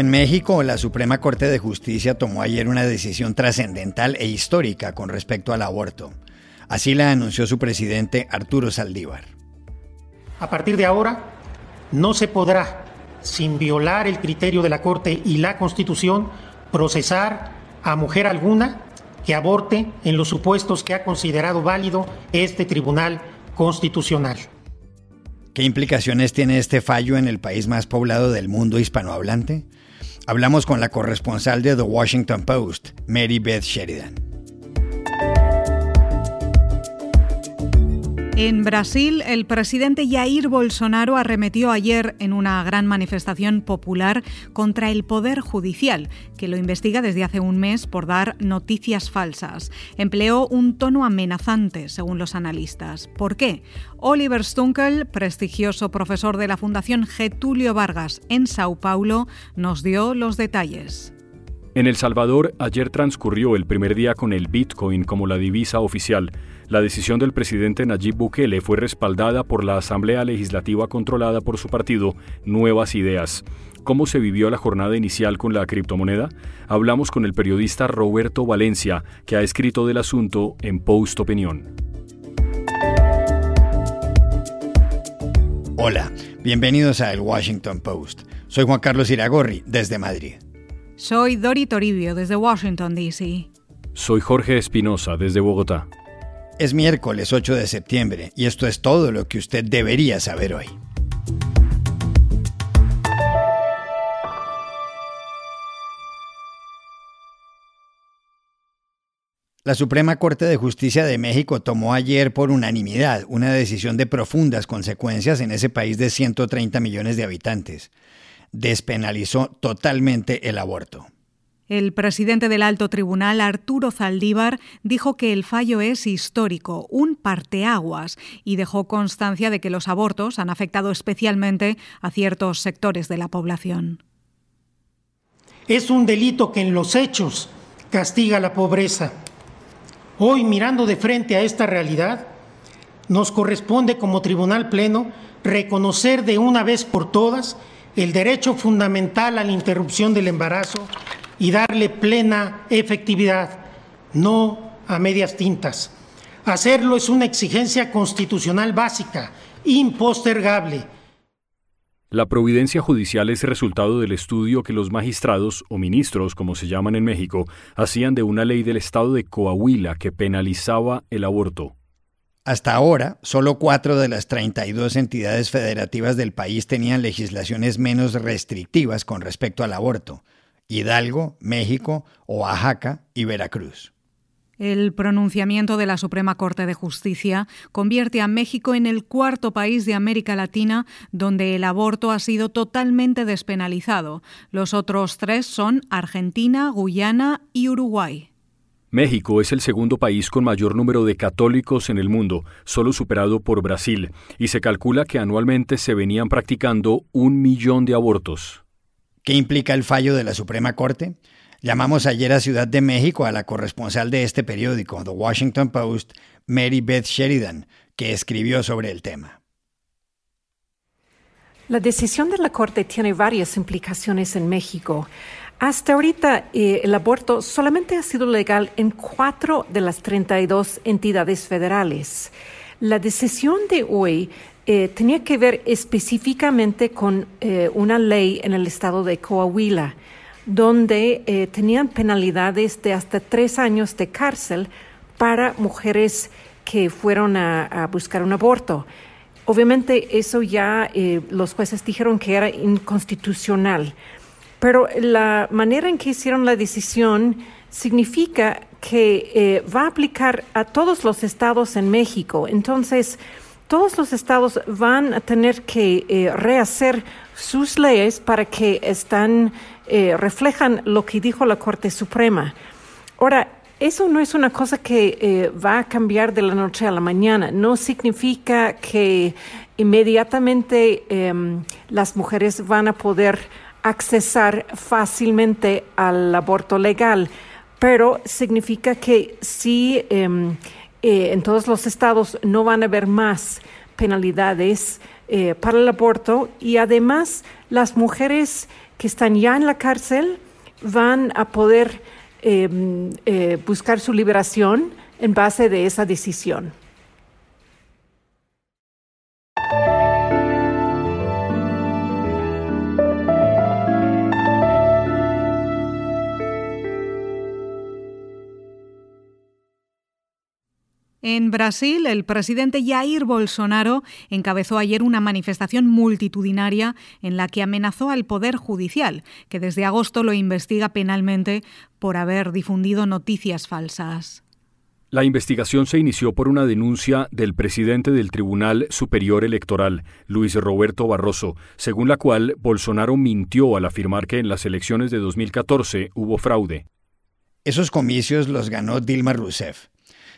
En México, la Suprema Corte de Justicia tomó ayer una decisión trascendental e histórica con respecto al aborto. Así la anunció su presidente Arturo Saldívar. A partir de ahora, no se podrá, sin violar el criterio de la Corte y la Constitución, procesar a mujer alguna que aborte en los supuestos que ha considerado válido este Tribunal Constitucional. ¿Qué implicaciones tiene este fallo en el país más poblado del mundo hispanohablante? Hablamos con la corresponsal de The Washington Post, Mary Beth Sheridan. En Brasil, el presidente Jair Bolsonaro arremetió ayer en una gran manifestación popular contra el Poder Judicial, que lo investiga desde hace un mes por dar noticias falsas. Empleó un tono amenazante, según los analistas. ¿Por qué? Oliver Stunkel, prestigioso profesor de la Fundación Getulio Vargas en Sao Paulo, nos dio los detalles. En El Salvador, ayer transcurrió el primer día con el Bitcoin como la divisa oficial. La decisión del presidente Nayib Bukele fue respaldada por la Asamblea Legislativa controlada por su partido Nuevas Ideas. ¿Cómo se vivió la jornada inicial con la criptomoneda? Hablamos con el periodista Roberto Valencia, que ha escrito del asunto en Post Opinión. Hola, bienvenidos a El Washington Post. Soy Juan Carlos Iragorri, desde Madrid. Soy Dori Toribio, desde Washington, D.C. Soy Jorge Espinosa, desde Bogotá. Es miércoles 8 de septiembre y esto es todo lo que usted debería saber hoy. La Suprema Corte de Justicia de México tomó ayer por unanimidad una decisión de profundas consecuencias en ese país de 130 millones de habitantes. Despenalizó totalmente el aborto. El presidente del alto tribunal, Arturo Zaldívar, dijo que el fallo es histórico, un parteaguas, y dejó constancia de que los abortos han afectado especialmente a ciertos sectores de la población. Es un delito que en los hechos castiga la pobreza. Hoy, mirando de frente a esta realidad, nos corresponde como Tribunal Pleno reconocer de una vez por todas el derecho fundamental a la interrupción del embarazo y darle plena efectividad, no a medias tintas. Hacerlo es una exigencia constitucional básica, impostergable. La providencia judicial es resultado del estudio que los magistrados, o ministros, como se llaman en México, hacían de una ley del estado de Coahuila que penalizaba el aborto. Hasta ahora, solo cuatro de las 32 entidades federativas del país tenían legislaciones menos restrictivas con respecto al aborto. Hidalgo, México, Oaxaca y Veracruz. El pronunciamiento de la Suprema Corte de Justicia convierte a México en el cuarto país de América Latina donde el aborto ha sido totalmente despenalizado. Los otros tres son Argentina, Guyana y Uruguay. México es el segundo país con mayor número de católicos en el mundo, solo superado por Brasil, y se calcula que anualmente se venían practicando un millón de abortos. ¿Qué implica el fallo de la Suprema Corte? Llamamos ayer a Ciudad de México a la corresponsal de este periódico, The Washington Post, Mary Beth Sheridan, que escribió sobre el tema. La decisión de la Corte tiene varias implicaciones en México. Hasta ahorita eh, el aborto solamente ha sido legal en cuatro de las 32 entidades federales. La decisión de hoy eh, tenía que ver específicamente con eh, una ley en el estado de Coahuila, donde tenían penalidades de hasta tres años de cárcel para mujeres que fueron a, buscar un aborto. Obviamente eso ya los jueces dijeron que era inconstitucional, pero la manera en que hicieron la decisión significa que va a aplicar a todos los estados en México. Entonces, todos los estados van a tener que eh, rehacer sus leyes para que están, eh, reflejan lo que dijo la Corte Suprema. Ahora, eso no es una cosa que eh, va a cambiar de la noche a la mañana. No significa que inmediatamente em, las mujeres van a poder accesar fácilmente al aborto legal, pero significa que sí em, eh, en todos los estados no van a haber más penalidades eh, para el aborto y además las mujeres que están ya en la cárcel van a poder em, eh, buscar su liberación en base de esa decisión. En Brasil, el presidente Jair Bolsonaro encabezó ayer una manifestación multitudinaria en la que amenazó al Poder Judicial, que desde agosto lo investiga penalmente por haber difundido noticias falsas. La investigación se inició por una denuncia del presidente del Tribunal Superior Electoral, Luis Roberto Barroso, según la cual Bolsonaro mintió al afirmar que en las elecciones de 2014 hubo fraude. Esos comicios los ganó Dilma Rousseff.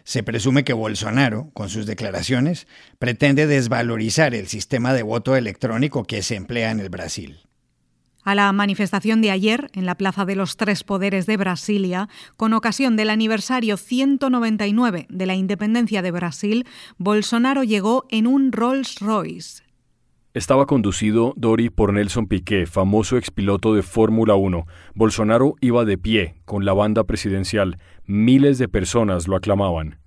Se presume que Bolsonaro, con sus declaraciones, pretende desvalorizar el sistema de voto electrónico que se emplea en el Brasil. A la manifestación de ayer en la Plaza de los Tres Poderes de Brasilia, con ocasión del aniversario 199 de la independencia de Brasil, Bolsonaro llegó en un Rolls Royce. Estaba conducido Dori por Nelson Piquet, famoso expiloto de Fórmula 1. Bolsonaro iba de pie, con la banda presidencial. Miles de personas lo aclamaban.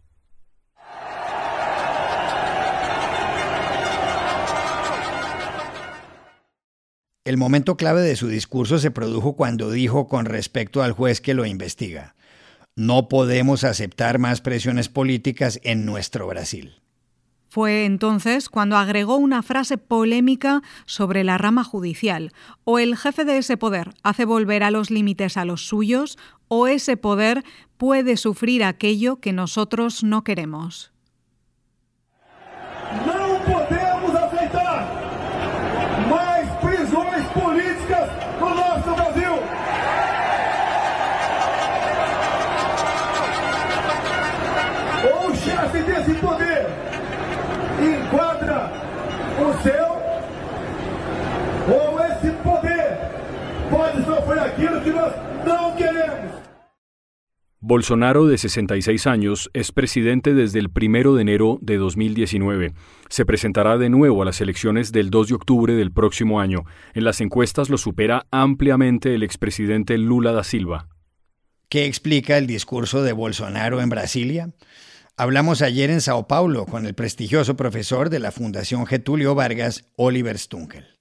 El momento clave de su discurso se produjo cuando dijo con respecto al juez que lo investiga, no podemos aceptar más presiones políticas en nuestro Brasil. Fue entonces cuando agregó una frase polémica sobre la rama judicial. O el jefe de ese poder hace volver a los límites a los suyos, o ese poder puede sufrir aquello que nosotros no queremos. Aquilo que nós não queremos. Bolsonaro, de 66 años, es presidente desde el 1 de enero de 2019. Se presentará de nuevo a las elecciones del 2 de octubre del próximo año. En las encuestas lo supera ampliamente el expresidente Lula da Silva. ¿Qué explica el discurso de Bolsonaro en Brasilia? Hablamos ayer en Sao Paulo con el prestigioso profesor de la Fundación Getulio Vargas, Oliver Stunkel.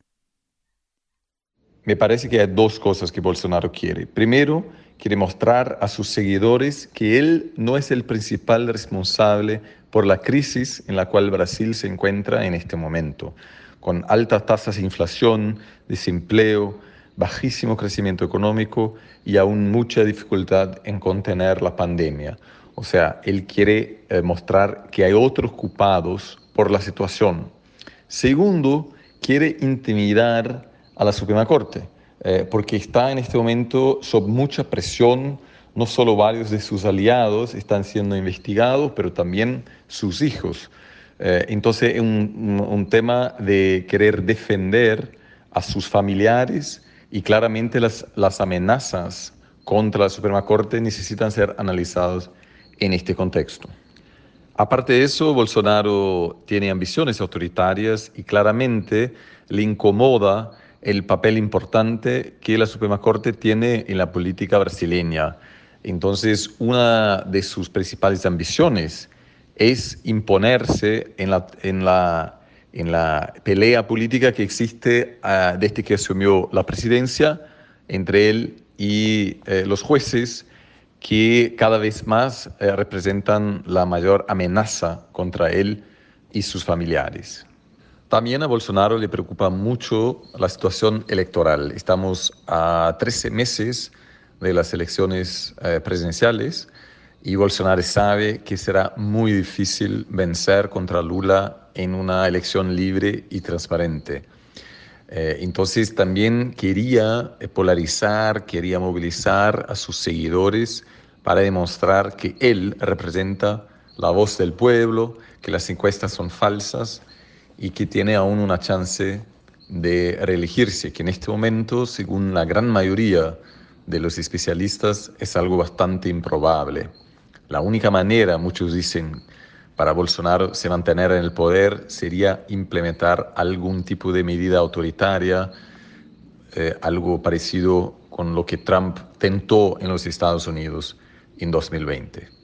Me parece que hay dos cosas que Bolsonaro quiere. Primero, quiere mostrar a sus seguidores que él no es el principal responsable por la crisis en la cual Brasil se encuentra en este momento, con altas tasas de inflación, desempleo, bajísimo crecimiento económico y aún mucha dificultad en contener la pandemia. O sea, él quiere eh, mostrar que hay otros culpados por la situación. Segundo, quiere intimidar a la Suprema Corte, eh, porque está en este momento sob mucha presión, no solo varios de sus aliados están siendo investigados, pero también sus hijos. Eh, entonces es un, un, tema de querer defender a sus familiares y claramente las, las amenazas contra la Suprema Corte necesitan ser analizadas en este contexto. Aparte de eso, Bolsonaro tiene ambiciones autoritarias y claramente le incomoda el papel importante que la Suprema Corte tiene en la política brasileña. Entonces, una de sus principales ambiciones es imponerse en la, en la, en la pelea política que existe desde que asumió la presidencia entre él y eh, los jueces que cada vez más eh, representan la mayor amenaza contra él y sus familiares. También a Bolsonaro le preocupa mucho la situación electoral. Estamos a 13 meses de las elecciones eh, presidenciales y Bolsonaro sabe que será muy difícil vencer contra Lula en una elección libre y transparente. Eh, entonces también quería polarizar, quería movilizar a sus seguidores para demostrar que él representa la voz del pueblo, que las encuestas son falsas y que tiene aún una chance de reelegirse, que en este momento, según la gran mayoría de los especialistas, es algo bastante improbable. La única manera, muchos dicen, para Bolsonaro se mantener en el poder sería implementar algún tipo de medida autoritaria, eh, algo parecido con lo que Trump tentó en los Estados Unidos en 2020.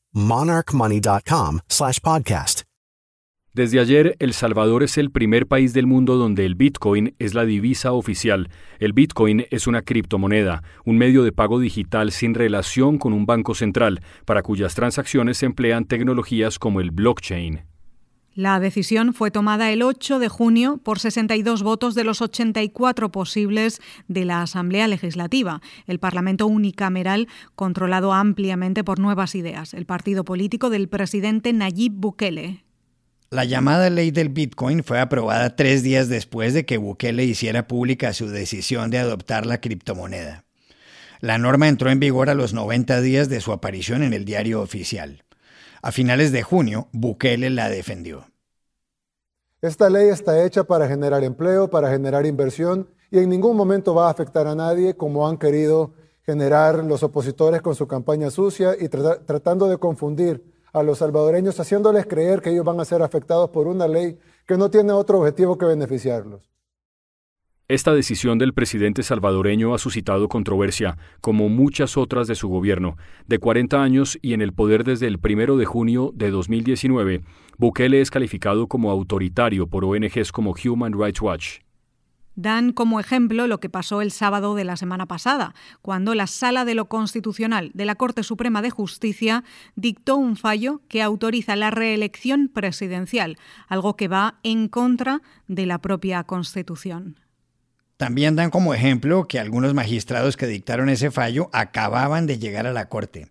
monarchmoney.com slash podcast. Desde ayer, El Salvador es el primer país del mundo donde el Bitcoin es la divisa oficial. El Bitcoin es una criptomoneda, un medio de pago digital sin relación con un banco central, para cuyas transacciones se emplean tecnologías como el blockchain. La decisión fue tomada el 8 de junio por 62 votos de los 84 posibles de la Asamblea Legislativa, el Parlamento unicameral controlado ampliamente por Nuevas Ideas, el partido político del presidente Nayib Bukele. La llamada ley del Bitcoin fue aprobada tres días después de que Bukele hiciera pública su decisión de adoptar la criptomoneda. La norma entró en vigor a los 90 días de su aparición en el diario oficial. A finales de junio, Bukele la defendió. Esta ley está hecha para generar empleo, para generar inversión y en ningún momento va a afectar a nadie como han querido generar los opositores con su campaña sucia y tratando de confundir a los salvadoreños, haciéndoles creer que ellos van a ser afectados por una ley que no tiene otro objetivo que beneficiarlos. Esta decisión del presidente salvadoreño ha suscitado controversia, como muchas otras de su gobierno. De 40 años y en el poder desde el 1 de junio de 2019, Bukele es calificado como autoritario por ONGs como Human Rights Watch. Dan como ejemplo lo que pasó el sábado de la semana pasada, cuando la Sala de lo Constitucional de la Corte Suprema de Justicia dictó un fallo que autoriza la reelección presidencial, algo que va en contra de la propia Constitución. También dan como ejemplo que algunos magistrados que dictaron ese fallo acababan de llegar a la Corte.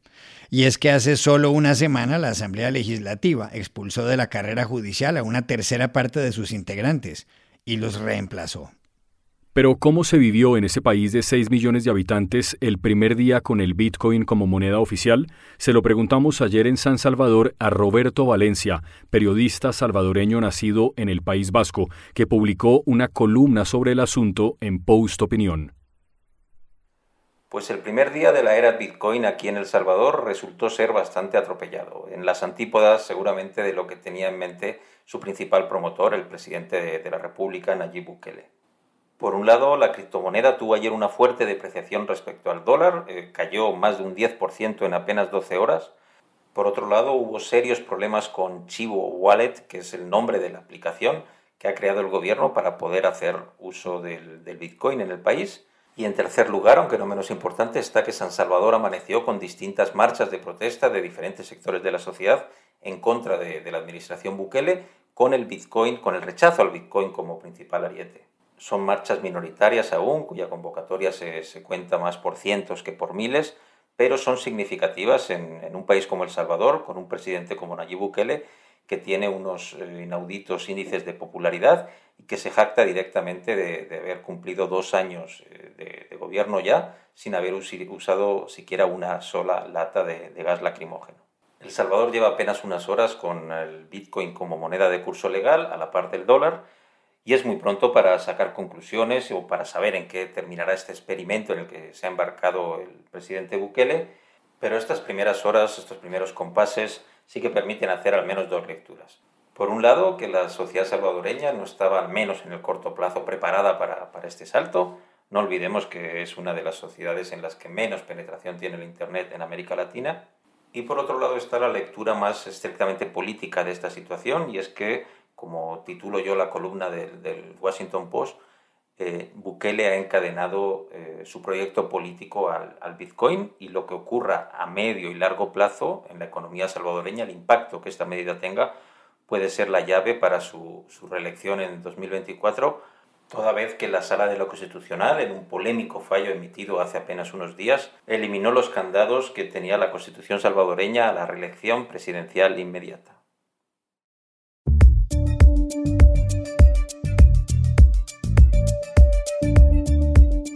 Y es que hace solo una semana la Asamblea Legislativa expulsó de la carrera judicial a una tercera parte de sus integrantes y los reemplazó. Pero ¿cómo se vivió en ese país de 6 millones de habitantes el primer día con el Bitcoin como moneda oficial? Se lo preguntamos ayer en San Salvador a Roberto Valencia, periodista salvadoreño nacido en el País Vasco, que publicó una columna sobre el asunto en Post Opinión. Pues el primer día de la era Bitcoin aquí en El Salvador resultó ser bastante atropellado, en las antípodas seguramente de lo que tenía en mente su principal promotor, el presidente de, la República, Nayib Bukele. Por un lado, la criptomoneda tuvo ayer una fuerte depreciación respecto al dólar, eh, cayó más de un 10% en apenas 12 horas. Por otro lado, hubo serios problemas con Chivo Wallet, que es el nombre de la aplicación que ha creado el gobierno para poder hacer uso del, Bitcoin en el país. Y en tercer lugar, aunque no menos importante, está que San Salvador amaneció con distintas marchas de protesta de diferentes sectores de la sociedad en contra de, la administración Bukele con el Bitcoin, con el rechazo al Bitcoin como principal ariete son marchas minoritarias aún, cuya convocatoria se, cuenta más por cientos que por miles, pero son significativas en, un país como El Salvador, con un presidente como Nayib Bukele, que tiene unos eh, inauditos índices de popularidad y que se jacta directamente de, haber cumplido dos años eh, de, gobierno ya sin haber usado siquiera una sola lata de, de gas lacrimógeno. El Salvador lleva apenas unas horas con el Bitcoin como moneda de curso legal a la par del dólar y es muy pronto para sacar conclusiones o para saber en qué terminará este experimento en el que se ha embarcado el presidente Bukele, pero estas primeras horas, estos primeros compases, sí que permiten hacer al menos dos lecturas. Por un lado, que la sociedad salvadoreña no estaba, al menos en el corto plazo, preparada para, para este salto. No olvidemos que es una de las sociedades en las que menos penetración tiene el Internet en América Latina. Y por otro lado está la lectura más estrictamente política de esta situación, y es que, como titulo yo la columna del, del Washington Post, eh, Bukele ha encadenado eh, su proyecto político al, Bitcoin y lo que ocurra a medio y largo plazo en la economía salvadoreña, el impacto que esta medida tenga, puede ser la llave para su, su reelección en 2024, toda vez que la Sala de lo Constitucional, en un polémico fallo emitido hace apenas unos días, eliminó los candados que tenía la Constitución salvadoreña a la reelección presidencial inmediata.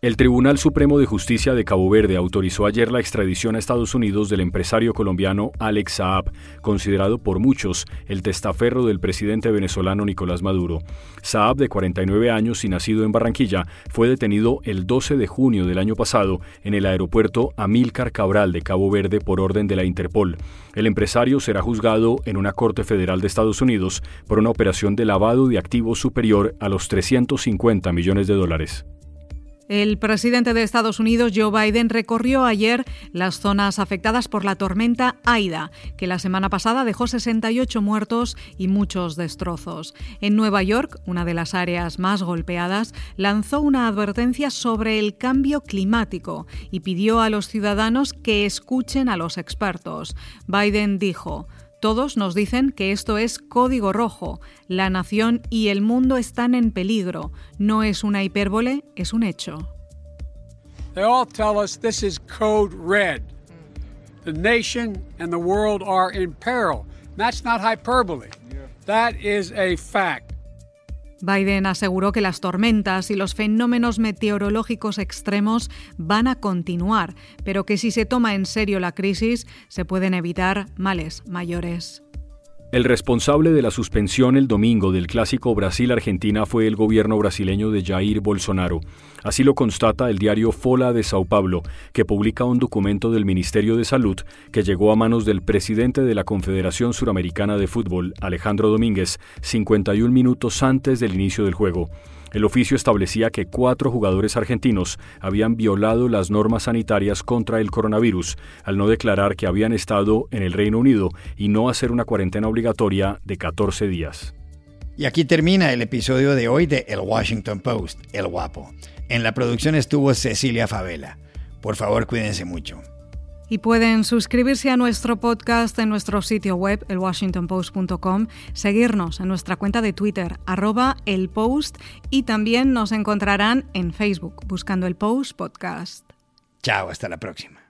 El Tribunal Supremo de Justicia de Cabo Verde autorizó ayer la extradición a Estados Unidos del empresario colombiano Alex Saab, considerado por muchos el testaferro del presidente venezolano Nicolás Maduro. Saab, de 49 años y nacido en Barranquilla, fue detenido el 12 de junio del año pasado en el aeropuerto Amílcar Cabral de Cabo Verde por orden de la Interpol. El empresario será juzgado en una corte federal de Estados Unidos por una operación de lavado de activos superior a los 350 millones de dólares. El presidente de Estados Unidos, Joe Biden, recorrió ayer las zonas afectadas por la tormenta Aida, que la semana pasada dejó 68 muertos y muchos destrozos. En Nueva York, una de las áreas más golpeadas, lanzó una advertencia sobre el cambio climático y pidió a los ciudadanos que escuchen a los expertos. Biden dijo, todos nos dicen que esto es código rojo. La nación y el mundo están en peligro. No es una hipérbole, es un hecho. They all tell us this is code red. The nation and the world are in peril. That's not hyperbole. That is a fact. Biden aseguró que las tormentas y los fenómenos meteorológicos extremos van a continuar, pero que si se toma en serio la crisis se pueden evitar males mayores. El responsable de la suspensión el domingo del clásico Brasil-Argentina fue el gobierno brasileño de Jair Bolsonaro. Así lo constata el diario Fola de Sao Paulo, que publica un documento del Ministerio de Salud que llegó a manos del presidente de la Confederación Suramericana de Fútbol, Alejandro Domínguez, 51 minutos antes del inicio del juego. El oficio establecía que cuatro jugadores argentinos habían violado las normas sanitarias contra el coronavirus al no declarar que habían estado en el Reino Unido y no hacer una cuarentena obligatoria de 14 días. Y aquí termina el episodio de hoy de El Washington Post, El Guapo. En la producción estuvo Cecilia Favela. Por favor, cuídense mucho. Y pueden suscribirse a nuestro podcast en nuestro sitio web, elwashingtonpost.com, seguirnos en nuestra cuenta de Twitter, arroba el post, y también nos encontrarán en Facebook buscando el Post Podcast. Chao, hasta la próxima.